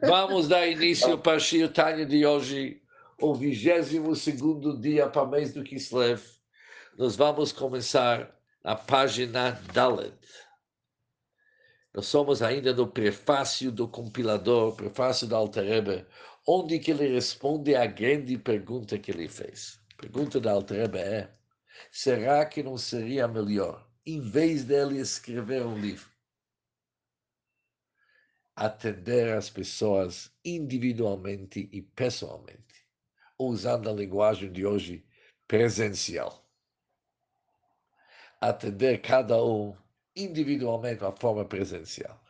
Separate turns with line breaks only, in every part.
Vamos dar início para a Shir Tanya de hoje, o 22 dia para o mês do Kislev. Nós vamos começar a página Dalet. Nós somos ainda no prefácio do compilador, prefácio da Altereba, onde que ele responde à grande pergunta que ele fez. A pergunta da Altereba é, será que não seria melhor, em vez dele escrever um livro, atender as pessoas individualmente e pessoalmente, usando a linguagem de hoje presencial. Atender cada um individualmente de forma presencial.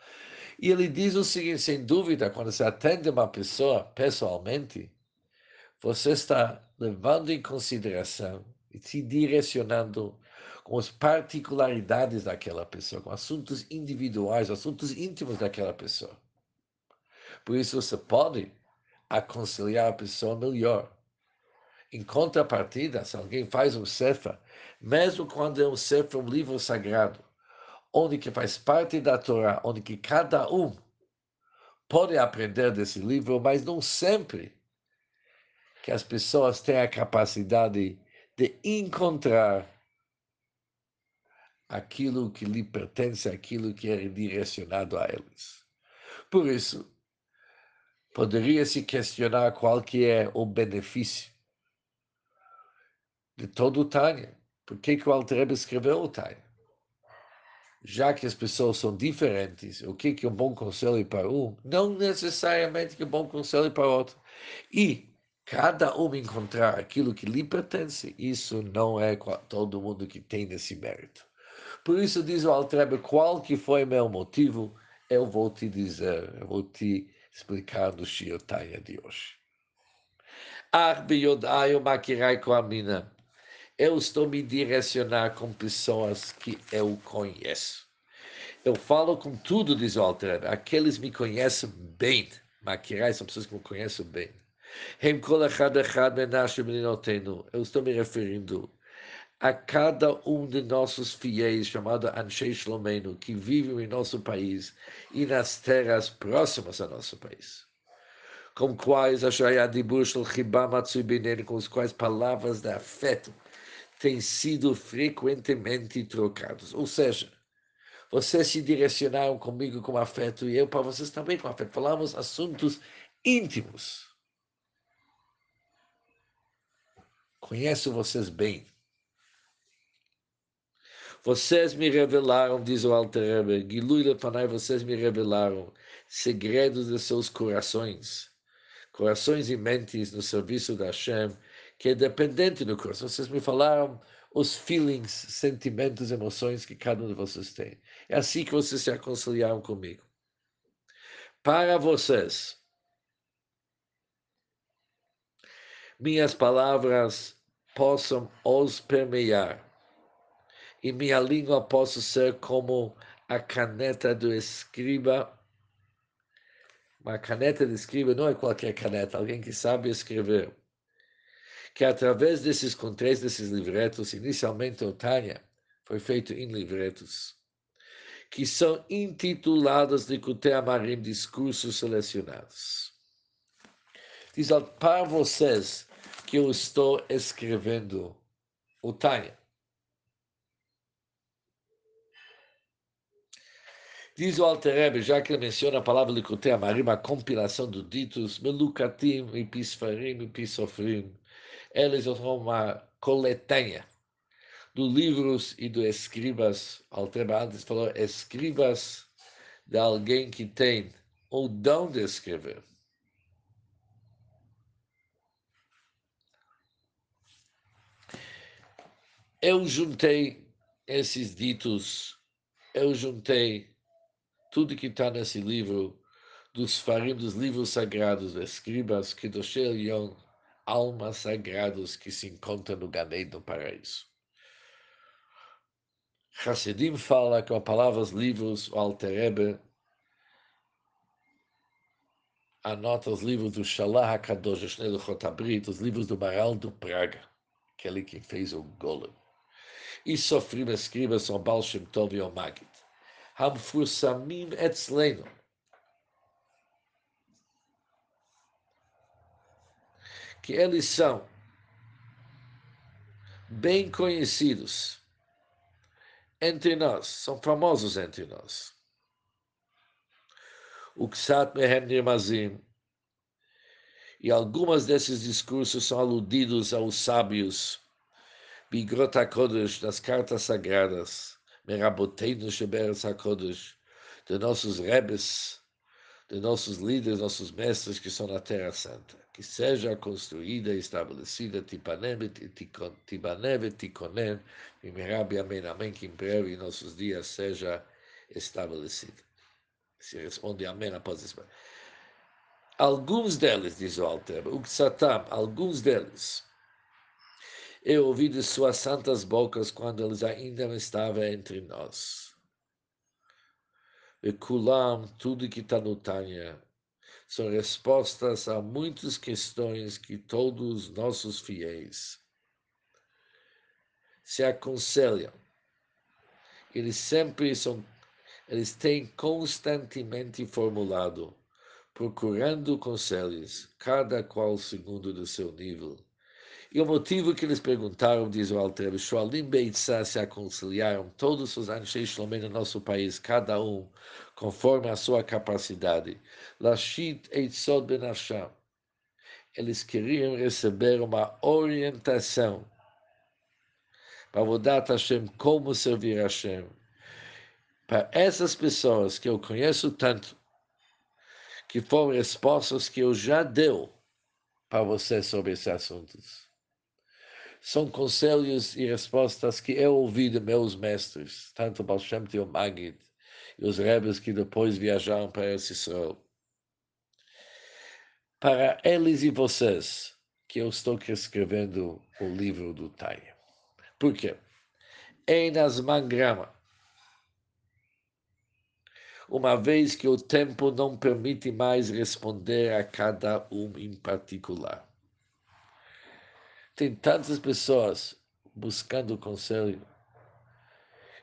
E ele diz o seguinte: sem dúvida, quando você atende uma pessoa pessoalmente, você está levando em consideração e se direcionando com as particularidades daquela pessoa, com assuntos individuais, assuntos íntimos daquela pessoa. Por isso você pode aconselhar a pessoa melhor. Em contrapartida, se alguém faz um sefer, mesmo quando é um sefer, um livro sagrado, onde que faz parte da Torá, onde que cada um pode aprender desse livro, mas não sempre que as pessoas têm a capacidade de encontrar aquilo que lhe pertence, aquilo que é direcionado a eles. Por isso, poderia se questionar qual que é o benefício de todo o Tânia. Por que, que o Alter escreveu o Tânia? Já que as pessoas são diferentes, o que, que é um bom conselho para um, não necessariamente que é um bom conselho para outro. E cada um encontrar aquilo que lhe pertence, isso não é todo mundo que tem esse mérito. Por isso diz o Altrebe, qual que foi meu motivo, eu vou te dizer, eu vou te explicar no Shiotaya de hoje. Eu estou me direcionar com pessoas que eu conheço. Eu falo com tudo, diz o Altrebe, aqueles me conhecem bem. Makirai são pessoas que me conhecem bem. Eu estou me referindo a cada um de nossos fiéis, chamado Anshei Shlomenu, que vivem em nosso país e nas terras próximas ao nosso país. Com quais com os quais palavras de afeto têm sido frequentemente trocadas. Ou seja, vocês se direcionaram comigo com afeto e eu para vocês também com afeto. Falamos assuntos íntimos. Conheço vocês bem vocês me revelaram, diz o Alter Rebbe, Gilui Lefanai, vocês me revelaram segredos de seus corações, corações e mentes no serviço da Hashem, que é dependente do coração. Vocês me falaram os feelings, sentimentos, emoções que cada um de vocês tem. É assim que vocês se aconselharam comigo. Para vocês, minhas palavras possam os permear e minha língua possa ser como a caneta do escriba. Uma caneta de escriba não é qualquer caneta, alguém que sabe escrever. Que através desses contrés, desses livretos, inicialmente o Tânia foi feito em livretos, que são intitulados de Amarim, discursos selecionados. Diz para vocês que eu estou escrevendo o Tânia. Diz o Alter já que ele menciona a palavra Likutei Amarim, a compilação dos ditos, Melukatim e Pisfarim e Pisofrim, eles são uma coletânea dos livros e dos escribas. Alter antes falou escribas de alguém que tem o dom de escrever. Eu juntei esses ditos, eu juntei tudo que está nesse livro, dos farim, dos livros sagrados, escribas, que do Yon, almas sagradas que se encontram no Ganei do paraíso. Hassidim fala com palavras livros, o Alterebe anota os livros do Shalah HaKadosh, Shnei Chotabrit, os livros do Maral do Praga, aquele que fez o Golem. E sofrim escribas são Baal Shem Tov e o Magid. המפורסמים אצלנו. que eles são bem conhecidos entre nós, são famosos entre nós. O Ksat Mehem Nirmazim, e algumas desses discursos são aludidos aos sábios, Bigrota Kodesh, nas cartas sagradas, Meraboteinu Sheberetz HaKodesh, de nossos rebes, de nossos líderes, nossos mestres que são na Terra Santa. Que seja construída e estabelecida Tibanev e Tikonen, e Merabi Amém, Amém, que em breve em nossos dias seja estabelecida. Se responde Amém após isso. Alguns deles, diz o Alter, o Satam, alguns deles, eu ouvi de suas santas bocas quando eles ainda estavam entre nós. E Kulam, tudo que está no Tânia, são respostas a muitas questões que todos os nossos fiéis se aconselham. Eles sempre são, eles têm constantemente formulado procurando conselhos, cada qual segundo do seu nível. E o motivo que eles perguntaram, diz o Alter, Shoalim Beitzah se aconselharam todos os Anshei Shlomim no nosso país, cada um conforme a sua capacidade. Lashit Eitzod Ben Hashem. Eles queriam receber uma orientação para Vodat Hashem, como servir Hashem. Para essas pessoas que eu conheço tanto, que foram respostas que eu já deu para você sobre esses assuntos. São conselhos e respostas que eu ouvi de meus mestres, tanto Baal Shem Magid, e os rebes que depois viajaram para Israel. Para eles e vocês, que eu estou escrevendo o livro do Taia. Por quê? Enas Mangrama, uma vez que o tempo não permite mais responder a cada um em particular. Tem tantas pessoas buscando conselho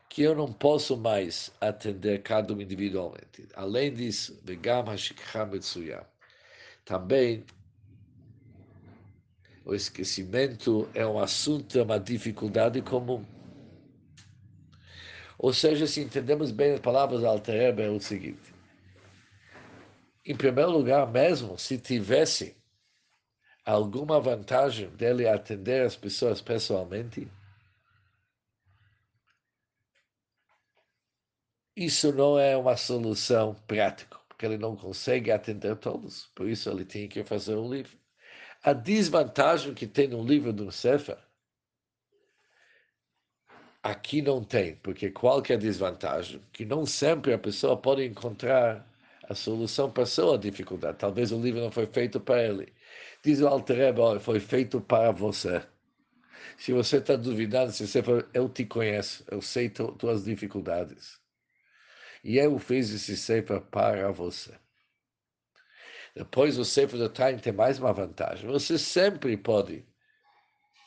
que eu não posso mais atender cada um individualmente. Além disso, também o esquecimento é um assunto, é uma dificuldade comum. Ou seja, se entendemos bem as palavras da Alter é o seguinte. Em primeiro lugar, mesmo se tivesse alguma vantagem dele atender as pessoas pessoalmente, isso não é uma solução prática, porque ele não consegue atender todos, por isso ele tem que fazer um livro. A desvantagem que tem no livro do Sefer Aqui não tem, porque qual que a desvantagem? Que não sempre a pessoa pode encontrar a solução para a sua dificuldade. Talvez o livro não foi feito para ele. Diz o Alter foi feito para você. Se você está duvidando, se você for, eu te conheço, eu sei tu, tuas dificuldades. E eu fiz esse Sefer para você. Depois o Sefer do Time tem mais uma vantagem. Você sempre pode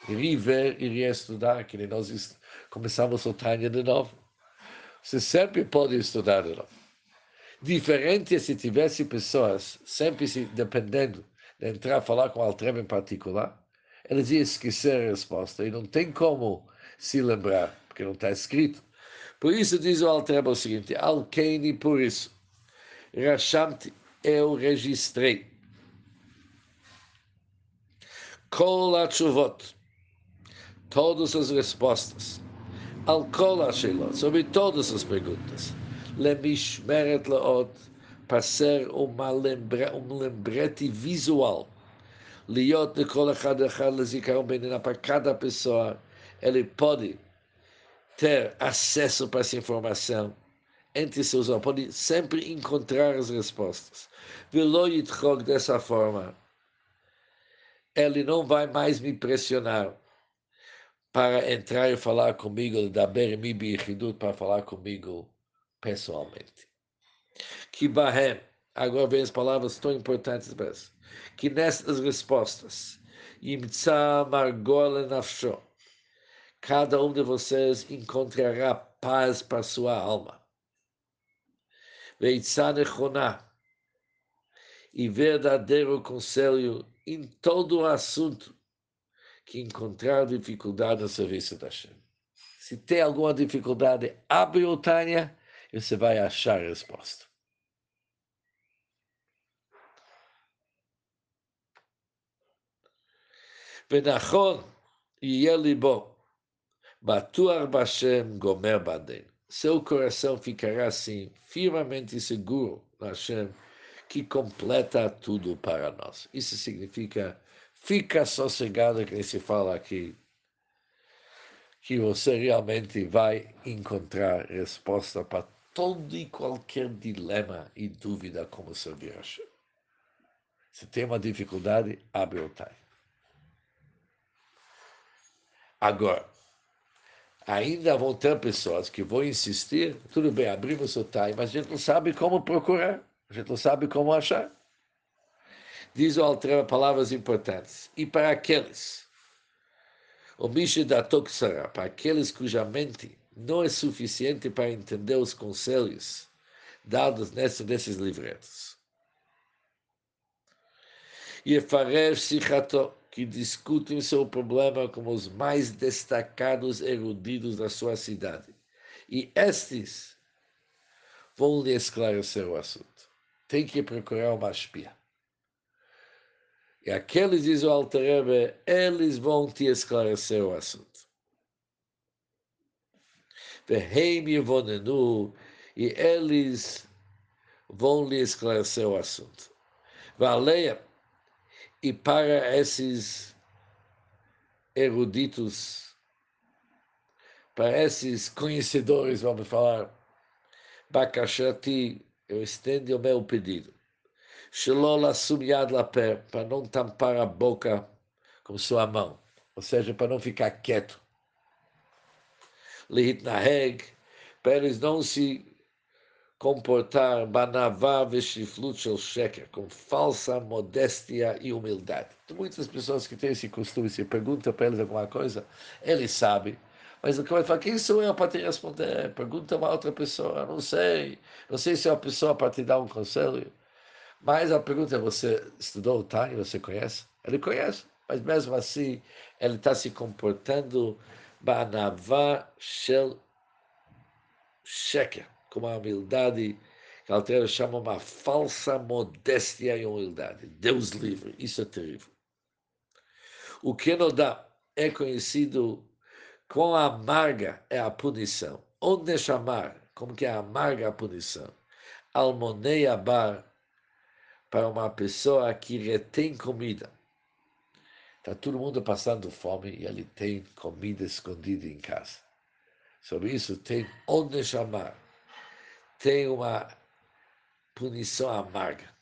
rever e reestudar, que nós começamos o Tânia de novo. Você sempre pode estudar de novo. Diferente se tivesse pessoas sempre se dependendo de entrar a falar com o Altreba em particular, ele dizia esquecer a resposta e não tem como se lembrar, porque não está escrito. Por isso diz o Altreba o seguinte, Alkeini por isso, Rashamti, eu é registrei. Kola Chuvot, todas as respostas, Alkola Shelot, sobre todas as perguntas, le mishmeret Laot, para ser uma lembra, um lembrete visual. Liot benina, para cada pessoa, ele pode ter acesso para essa informação entre seus olhos, pode sempre encontrar as respostas. Dessa forma, ele não vai mais me pressionar para entrar e falar comigo, da Bermi para falar comigo pessoalmente. Que Bahem, agora vem as palavras tão importantes para isso, que nessas respostas, cada um de vocês encontrará paz para sua alma. Veitzane Choná, e verdadeiro conselho em todo o assunto que encontrar dificuldade no serviço da Hashem. Se tem alguma dificuldade, abre o Tânia e você vai achar a resposta. Venachor Yelibó, Batuar Bashem Gomer Baden. Seu coração ficará assim, firmemente seguro na Hashem, que completa tudo para nós. Isso significa, fica sossegado, que se fala aqui, que você realmente vai encontrar resposta para todo e qualquer dilema e dúvida como servir Hashem. Se tem uma dificuldade, abre o time. Agora, ainda vão ter pessoas que vão insistir, tudo bem, abrimos o time, mas a gente não sabe como procurar, a gente não sabe como achar. Diz o Altreva palavras importantes. E para aqueles, o Misha da Toksara, para aqueles cuja mente não é suficiente para entender os conselhos dados nesses livretos. E Faresh Sichato, que discutem seu problema como os mais destacados erudidos da sua cidade. E estes vão lhe esclarecer o assunto. Tem que procurar uma espia. E aqueles, diz o Alterebe, eles vão te esclarecer o assunto. E eles vão lhe esclarecer o assunto. Valeia e para esses eruditos, para esses conhecedores, vamos falar, Bakashati, eu estendo o meu pedido. Shelola sumiad la pé, para não tampar a boca com sua mão, ou seja, para não ficar quieto. Lihit naheg, para eles não se comportar banavá veshiflut shel sheker, com falsa modéstia e humildade. Muitas pessoas que têm esse costume, se pergunta para eles alguma coisa, eles sabem, mas o que vai falar, quem sou eu para te responder? Pergunta uma outra pessoa, não sei, não sei se é a pessoa para te dar um conselho. Mas a pergunta é, você estudou o Tani, você conhece? Ele conhece, mas mesmo assim, ele está se comportando banavá shel sheker com uma humildade que a Altera chama uma falsa modéstia e humildade. Deus livre, isso é terrível. O que não dá é conhecido quão amarga é a punição. Onde chamar, como que é amarga a punição? Almonei bar para uma pessoa que retém comida. Está todo mundo passando fome e ele tem comida escondida em casa. Sobre isso tem onde chamar tem uma punição amarga.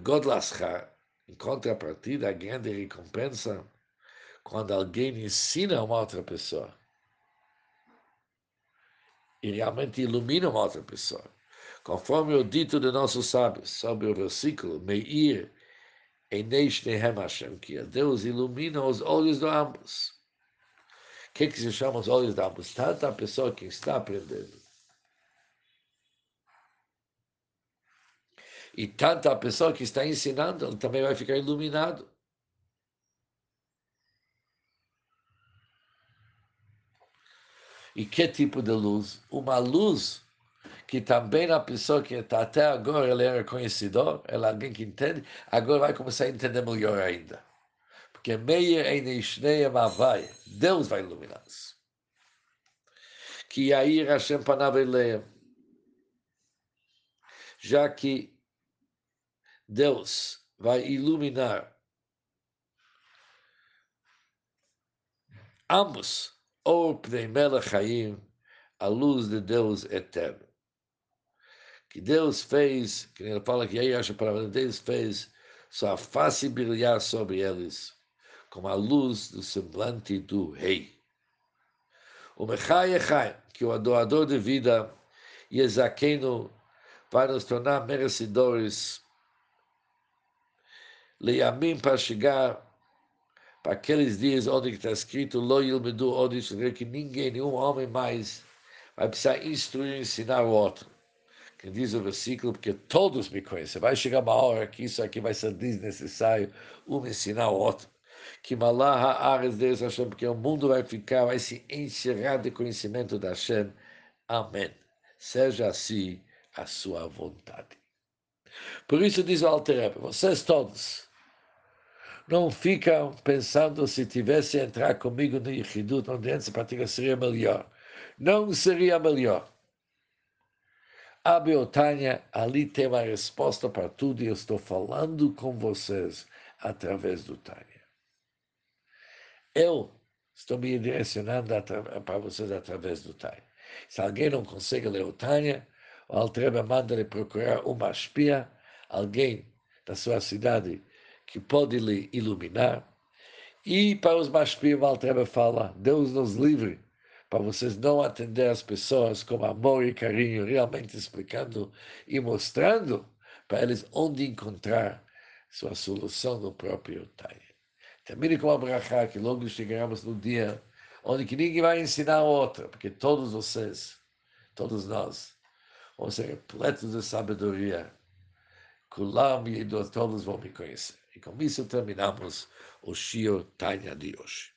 Godlaschar, em contrapartida, a grande recompensa quando alguém ensina uma outra pessoa e realmente ilumina uma outra pessoa. Conforme o dito de nossos sábios sobre o versículo, Meir Eneish Nehem Hashem, que Deus ilumina os olhos de ambos. O que, que se chama os olhos da ambos? Tanto a pessoa que está aprendendo. E tanto a pessoa que está ensinando, ele também vai ficar iluminado. E que tipo de luz? Uma luz que também a pessoa que está até agora, ele era conhecedor, ela é alguém que entende, agora vai começar a entender melhor ainda. Porque Meir Einishnei Mavai, Deus vai iluminá-los. Que Yair Hashem Panav Já que Deus vai iluminar ambos, Or Pnei Melech a luz de Deus eterno. Que Deus fez, que ele fala que aí acha para Deus fez sua face brilhar sobre eles como a luz do semblante do rei. O Mechai Echai, que o adorador de vida, e Ezaqueno, para nos tornar merecedores, Leiamim para chegar para aqueles dias onde está escrito, Lo Yilmedu onde que ninguém, nenhum homem mais, vai precisar instruir e ensinar o outro. que diz o versículo, porque todos me conhecem. Vai chegar uma hora que isso aqui vai ser desnecessário, um ensinar o outro. Que Malá Haaretz Deus Hashem, porque o mundo vai ficar, vai se encerrar de conhecimento da Hashem. Amém. Seja assim a sua vontade. Por isso diz o Alter vocês todos, não ficam pensando se tivesse entrar comigo no Yichidut, onde antes prática seria melhor. Não seria melhor. A Beotânia, ali tem uma resposta para tudo e eu estou falando com vocês através do Tânia. Eu estou me direcionando para vocês através do Tânia. Se alguém não consegue ler o Tânia, o Altreba manda lhe procurar uma espia, alguém da sua cidade que pode lhe iluminar. E para os Mashpim, o Altreba fala, Deus nos livre para vocês não atender as pessoas com amor e carinho, realmente explicando e mostrando para eles onde encontrar sua solução no próprio Tânia. Termine com a brachá, que logo chegaremos no dia onde que ninguém vai ensinar outra, porque todos vocês, todos nós, vamos ser repletos de sabedoria. Kulam e todos vão me conhecer. E com isso terminamos o Shio Tanya de hoje.